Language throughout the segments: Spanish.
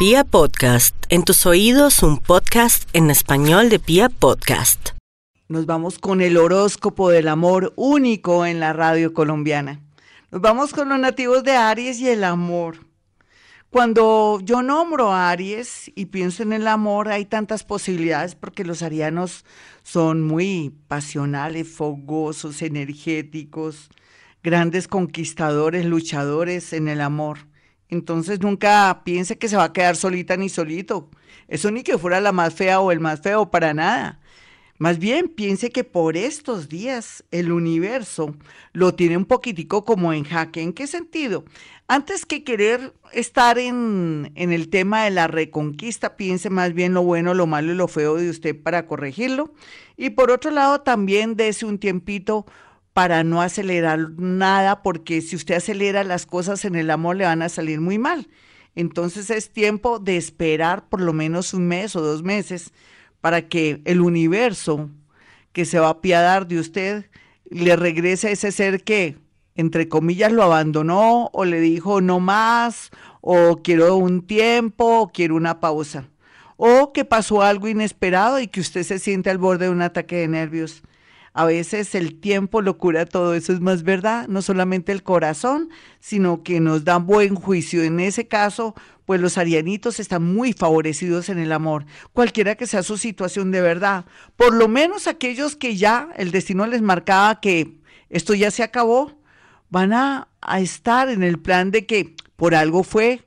Pia Podcast, en tus oídos un podcast en español de Pia Podcast. Nos vamos con el horóscopo del amor único en la radio colombiana. Nos vamos con los nativos de Aries y el amor. Cuando yo nombro a Aries y pienso en el amor, hay tantas posibilidades porque los arianos son muy pasionales, fogosos, energéticos, grandes conquistadores, luchadores en el amor. Entonces nunca piense que se va a quedar solita ni solito. Eso ni que fuera la más fea o el más feo, para nada. Más bien piense que por estos días el universo lo tiene un poquitico como en jaque. ¿En qué sentido? Antes que querer estar en, en el tema de la reconquista, piense más bien lo bueno, lo malo y lo feo de usted para corregirlo. Y por otro lado, también dése un tiempito para no acelerar nada, porque si usted acelera las cosas en el amor le van a salir muy mal. Entonces es tiempo de esperar por lo menos un mes o dos meses para que el universo que se va a apiadar de usted le regrese a ese ser que, entre comillas, lo abandonó o le dijo no más, o quiero un tiempo, o quiero una pausa, o que pasó algo inesperado y que usted se siente al borde de un ataque de nervios. A veces el tiempo lo cura todo, eso es más verdad, no solamente el corazón, sino que nos da buen juicio. En ese caso, pues los arianitos están muy favorecidos en el amor, cualquiera que sea su situación de verdad. Por lo menos aquellos que ya el destino les marcaba que esto ya se acabó, van a, a estar en el plan de que por algo fue,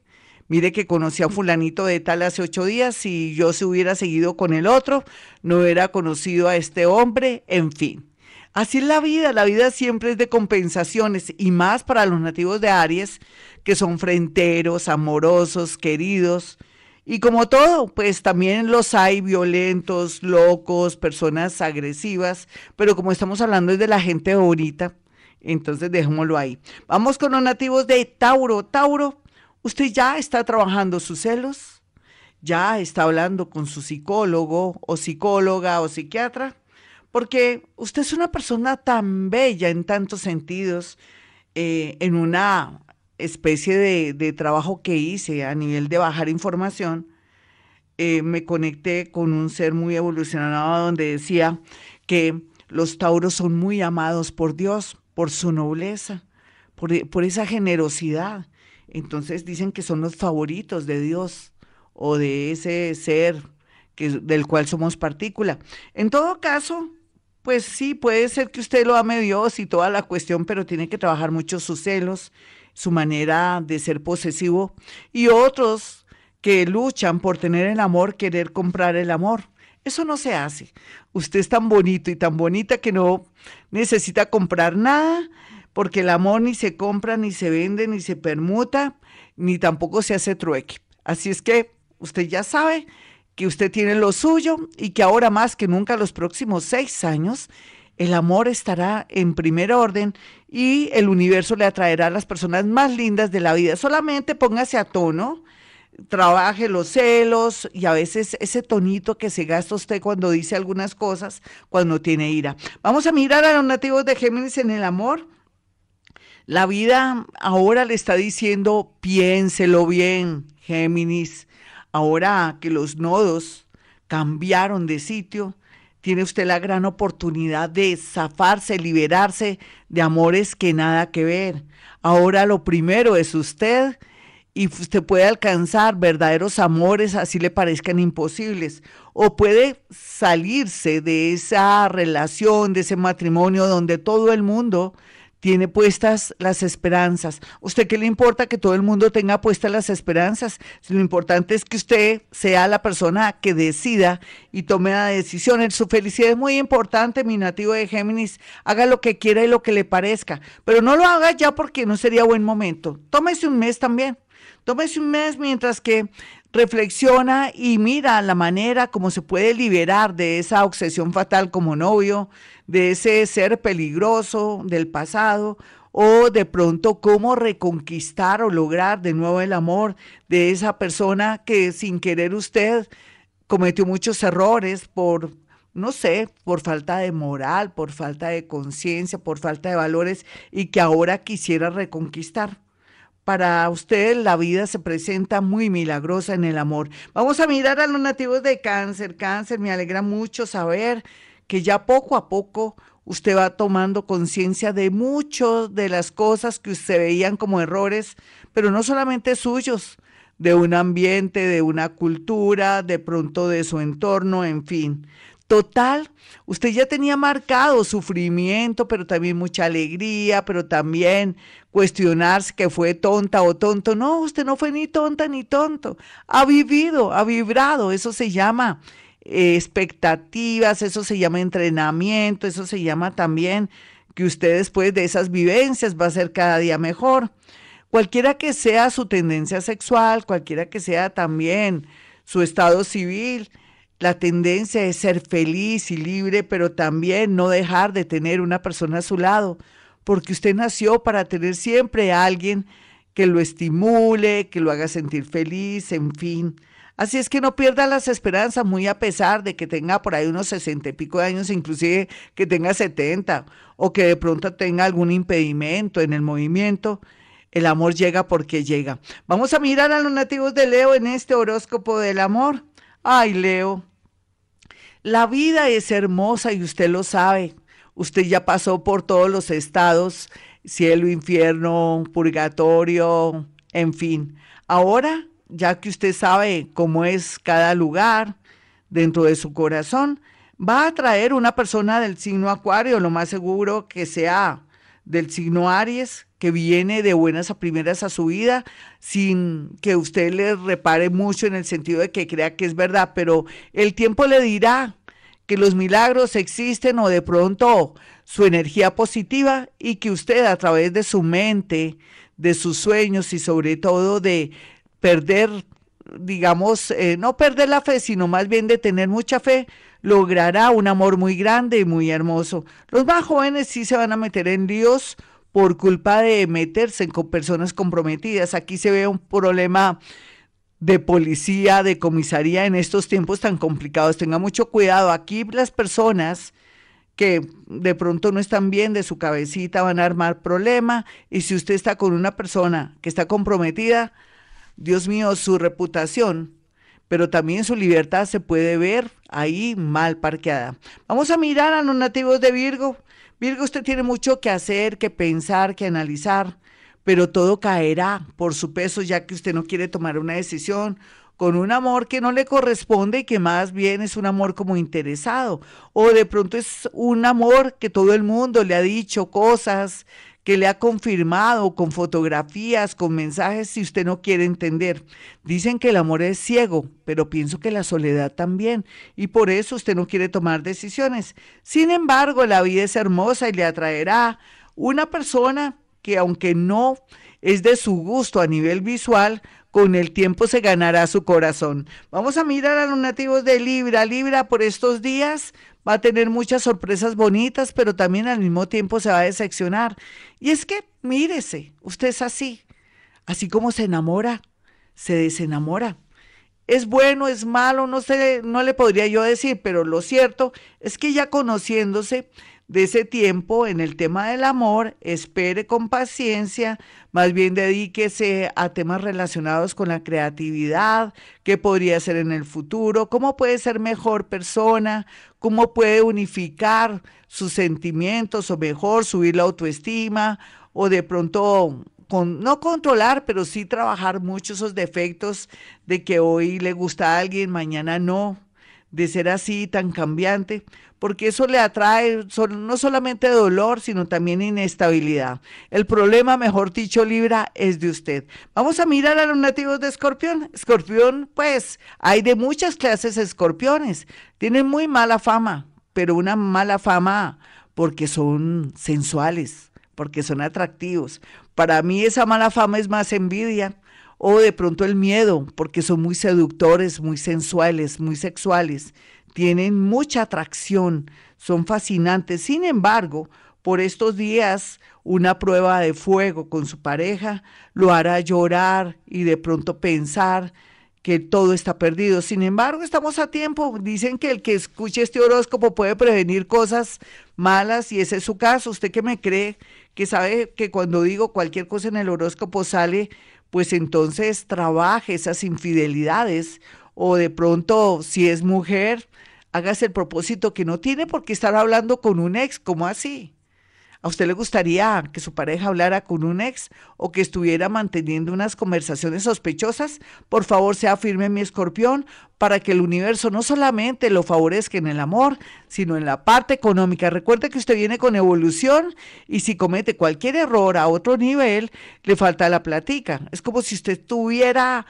mire que conocí a fulanito de tal hace ocho días, si yo se hubiera seguido con el otro, no hubiera conocido a este hombre, en fin. Así es la vida, la vida siempre es de compensaciones y más para los nativos de Aries, que son frenteros, amorosos, queridos. Y como todo, pues también los hay violentos, locos, personas agresivas, pero como estamos hablando es de la gente bonita, entonces dejémoslo ahí. Vamos con los nativos de Tauro. Tauro, Usted ya está trabajando sus celos, ya está hablando con su psicólogo o psicóloga o psiquiatra, porque usted es una persona tan bella en tantos sentidos, eh, en una especie de, trabajo que hice a nivel de bajar información, eh, me conecté con un ser muy evolucionado donde decía que los tauros son muy amados por Dios, por su nobleza, por, por esa generosidad entonces dicen que son los favoritos de Dios o de ese ser que, del cual somos partícula. En todo caso, pues sí, puede ser que usted lo ame Dios y toda la cuestión, pero tiene que trabajar mucho sus celos, su manera de ser posesivo y otros que luchan por tener el amor, querer comprar el amor. Eso no se hace. Usted es tan bonito y tan bonita que no necesita comprar nada porque el amor ni se compra, ni se vende, ni se permuta, ni tampoco se hace trueque. Así es que usted ya sabe que usted tiene lo suyo y que ahora más que nunca los próximos seis años el amor estará en primer orden y el universo le atraerá a las personas más lindas de la vida. Solamente póngase a tono, trabaje los celos y a veces ese tonito que se gasta usted cuando dice algunas cosas, cuando tiene ira. Vamos a mirar a los nativos de Géminis en el amor. La vida ahora le está diciendo, piénselo bien, Géminis. Ahora que los nodos cambiaron de sitio, tiene usted la gran oportunidad de zafarse, liberarse de amores que nada que ver. Ahora lo primero es usted y usted puede alcanzar verdaderos amores, así le parezcan imposibles, o puede salirse de esa relación, de ese matrimonio donde todo el mundo tiene puestas las esperanzas. ¿Usted qué le importa que todo el mundo tenga puestas las esperanzas? Lo importante es que usted sea la persona que decida y tome la decisión. Su felicidad es muy importante, mi nativo de Géminis. Haga lo que quiera y lo que le parezca, pero no lo haga ya porque no sería buen momento. Tómese un mes también. Tómese un mes mientras que reflexiona y mira la manera como se puede liberar de esa obsesión fatal como novio, de ese ser peligroso del pasado o de pronto cómo reconquistar o lograr de nuevo el amor de esa persona que sin querer usted cometió muchos errores por, no sé, por falta de moral, por falta de conciencia, por falta de valores y que ahora quisiera reconquistar para ustedes la vida se presenta muy milagrosa en el amor. Vamos a mirar a los nativos de cáncer. Cáncer, me alegra mucho saber que ya poco a poco usted va tomando conciencia de muchas de las cosas que usted veían como errores, pero no solamente suyos, de un ambiente, de una cultura, de pronto de su entorno, en fin. Total, usted ya tenía marcado sufrimiento, pero también mucha alegría, pero también cuestionarse que fue tonta o tonto. No, usted no fue ni tonta ni tonto. Ha vivido, ha vibrado. Eso se llama eh, expectativas, eso se llama entrenamiento, eso se llama también que usted después de esas vivencias va a ser cada día mejor. Cualquiera que sea su tendencia sexual, cualquiera que sea también su estado civil, la tendencia es ser feliz y libre, pero también no dejar de tener una persona a su lado, porque usted nació para tener siempre a alguien que lo estimule, que lo haga sentir feliz, en fin. Así es que no pierda las esperanzas, muy a pesar de que tenga por ahí unos sesenta y pico de años, inclusive que tenga setenta, o que de pronto tenga algún impedimento en el movimiento. El amor llega porque llega. Vamos a mirar a los nativos de Leo en este horóscopo del amor. Ay, Leo, la vida es hermosa y usted lo sabe. Usted ya pasó por todos los estados, cielo, infierno, purgatorio, en fin. Ahora, ya que usted sabe cómo es cada lugar dentro de su corazón, va a traer una persona del signo Acuario, lo más seguro que sea del signo Aries, que viene de buenas a primeras a su vida, sin que usted le repare mucho en el sentido de que crea que es verdad, pero el tiempo le dirá que los milagros existen o de pronto su energía positiva y que usted a través de su mente, de sus sueños y sobre todo de perder, digamos, eh, no perder la fe, sino más bien de tener mucha fe, logrará un amor muy grande y muy hermoso. Los más jóvenes sí se van a meter en Dios por culpa de meterse con personas comprometidas. Aquí se ve un problema de policía, de comisaría en estos tiempos tan complicados. Tenga mucho cuidado. Aquí las personas que de pronto no están bien de su cabecita van a armar problema y si usted está con una persona que está comprometida, Dios mío, su reputación, pero también su libertad se puede ver ahí mal parqueada. Vamos a mirar a los nativos de Virgo. Virgo, usted tiene mucho que hacer, que pensar, que analizar, pero todo caerá por su peso ya que usted no quiere tomar una decisión con un amor que no le corresponde y que más bien es un amor como interesado. O de pronto es un amor que todo el mundo le ha dicho cosas, que le ha confirmado con fotografías, con mensajes, si usted no quiere entender. Dicen que el amor es ciego, pero pienso que la soledad también, y por eso usted no quiere tomar decisiones. Sin embargo, la vida es hermosa y le atraerá una persona que aunque no es de su gusto a nivel visual, con el tiempo se ganará su corazón. Vamos a mirar a los nativos de Libra. Libra por estos días va a tener muchas sorpresas bonitas, pero también al mismo tiempo se va a decepcionar. Y es que, mírese, usted es así, así como se enamora, se desenamora. Es bueno, es malo, no sé, no le podría yo decir, pero lo cierto es que ya conociéndose, de ese tiempo en el tema del amor, espere con paciencia, más bien dedíquese a temas relacionados con la creatividad, qué podría ser en el futuro, cómo puede ser mejor persona, cómo puede unificar sus sentimientos o mejor subir la autoestima o de pronto con, no controlar, pero sí trabajar mucho esos defectos de que hoy le gusta a alguien, mañana no, de ser así tan cambiante, porque eso le atrae no solamente dolor, sino también inestabilidad. El problema, mejor dicho, Libra, es de usted. Vamos a mirar a los nativos de Escorpión. Escorpión, pues, hay de muchas clases escorpiones. Tienen muy mala fama, pero una mala fama porque son sensuales, porque son atractivos. Para mí esa mala fama es más envidia o de pronto el miedo, porque son muy seductores, muy sensuales, muy sexuales tienen mucha atracción, son fascinantes. Sin embargo, por estos días, una prueba de fuego con su pareja lo hará llorar y de pronto pensar que todo está perdido. Sin embargo, estamos a tiempo. Dicen que el que escuche este horóscopo puede prevenir cosas malas y ese es su caso. ¿Usted que me cree que sabe que cuando digo cualquier cosa en el horóscopo sale, pues entonces trabaje esas infidelidades o de pronto si es mujer, hágase el propósito que no tiene porque estar hablando con un ex, ¿cómo así? ¿A usted le gustaría que su pareja hablara con un ex o que estuviera manteniendo unas conversaciones sospechosas? Por favor, sea firme mi escorpión para que el universo no solamente lo favorezca en el amor, sino en la parte económica. Recuerde que usted viene con evolución y si comete cualquier error a otro nivel, le falta la platica. Es como si usted tuviera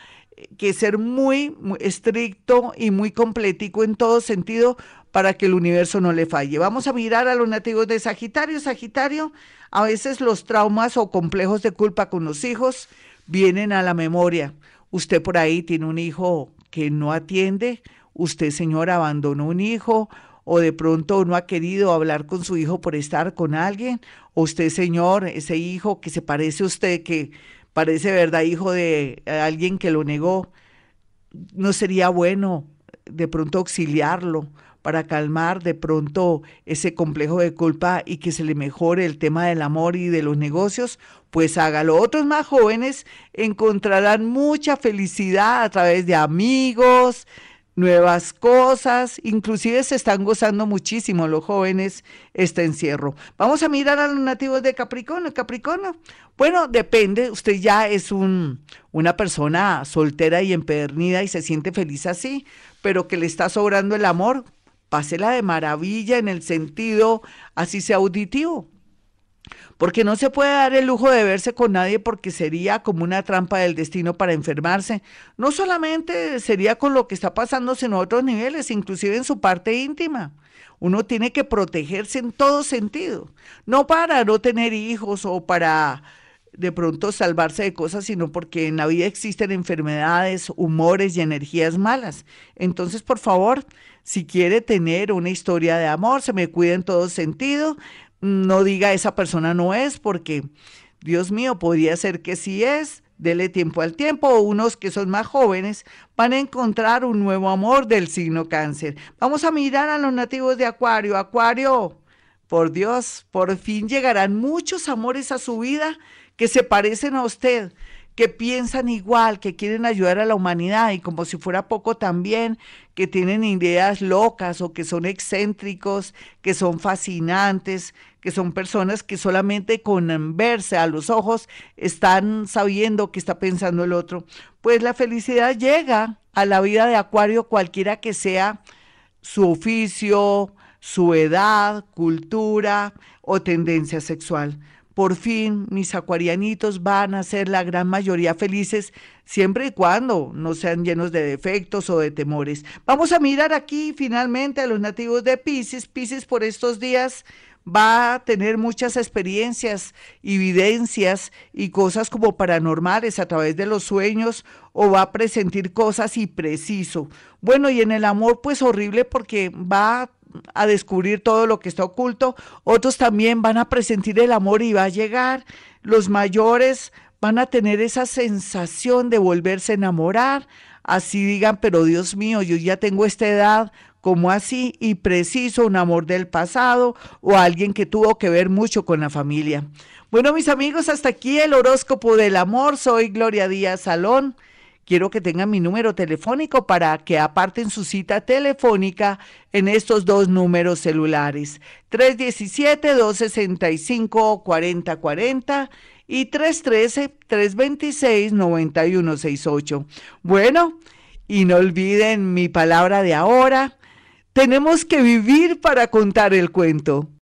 que ser muy, estricto y muy completico en todo sentido para que el universo no le falle. Vamos a mirar a los nativos de Sagitario. Sagitario, a veces los traumas o complejos de culpa con los hijos vienen a la memoria. Usted por ahí tiene un hijo que no atiende, usted señor abandonó un hijo o de pronto no ha querido hablar con su hijo por estar con alguien, o usted señor, ese hijo que se parece a usted, que parece verdad hijo de alguien que lo negó, no sería bueno de pronto auxiliarlo para calmar de pronto ese complejo de culpa y que se le mejore el tema del amor y de los negocios, pues hágalo. Otros más jóvenes encontrarán mucha felicidad a través de amigos, nuevas cosas, inclusive se están gozando muchísimo los jóvenes este encierro. Vamos a mirar a los nativos de Capricornio. Capricornio, bueno, depende, usted ya es un, una persona soltera y empedernida y se siente feliz así, pero que le está sobrando el amor, pásela de maravilla en el sentido así sea auditivo. Porque no se puede dar el lujo de verse con nadie porque sería como una trampa del destino para enfermarse. No solamente sería con lo que está pasando, sino a otros niveles, inclusive en su parte íntima. Uno tiene que protegerse en todo sentido, no para no tener hijos o para de pronto salvarse de cosas, sino porque en la vida existen enfermedades, humores y energías malas. Entonces, por favor, si quiere tener una historia de amor, se me cuida en todo sentido, no diga esa persona no es, porque, Dios mío, podría ser que sí es, dele tiempo al tiempo, unos que son más jóvenes van a encontrar un nuevo amor del signo cáncer. Vamos a mirar a los nativos de Acuario. Acuario, por Dios, por fin llegarán muchos amores a su vida que se parecen a usted, que piensan igual, que quieren ayudar a la humanidad y como si fuera poco también, que tienen ideas locas o que son excéntricos, que son fascinantes, que son personas que solamente con verse a los ojos están sabiendo qué está pensando el otro. Pues la felicidad llega a la vida de Acuario cualquiera que sea su oficio, su edad, cultura o tendencia sexual. Por fin mis acuarianitos van a ser la gran mayoría felices siempre y cuando no sean llenos de defectos o de temores. Vamos a mirar aquí finalmente a los nativos de Pisces. Pisces por estos días va a tener muchas experiencias, evidencias y cosas como paranormales a través de los sueños o va a presentir cosas y preciso. Bueno, y en el amor pues horrible porque va a a descubrir todo lo que está oculto, otros también van a presentir el amor y va a llegar, los mayores van a tener esa sensación de volverse a enamorar, así digan, pero Dios mío, yo ya tengo esta edad, como así, y preciso un amor del pasado o alguien que tuvo que ver mucho con la familia. Bueno, mis amigos, hasta aquí el horóscopo del amor. Soy Gloria Díaz Salón. Quiero que tengan mi número telefónico para que aparten su cita telefónica en estos dos números celulares, 317-265-4040 y 313-326-9168. Bueno, y no olviden mi palabra de ahora, tenemos que vivir para contar el cuento.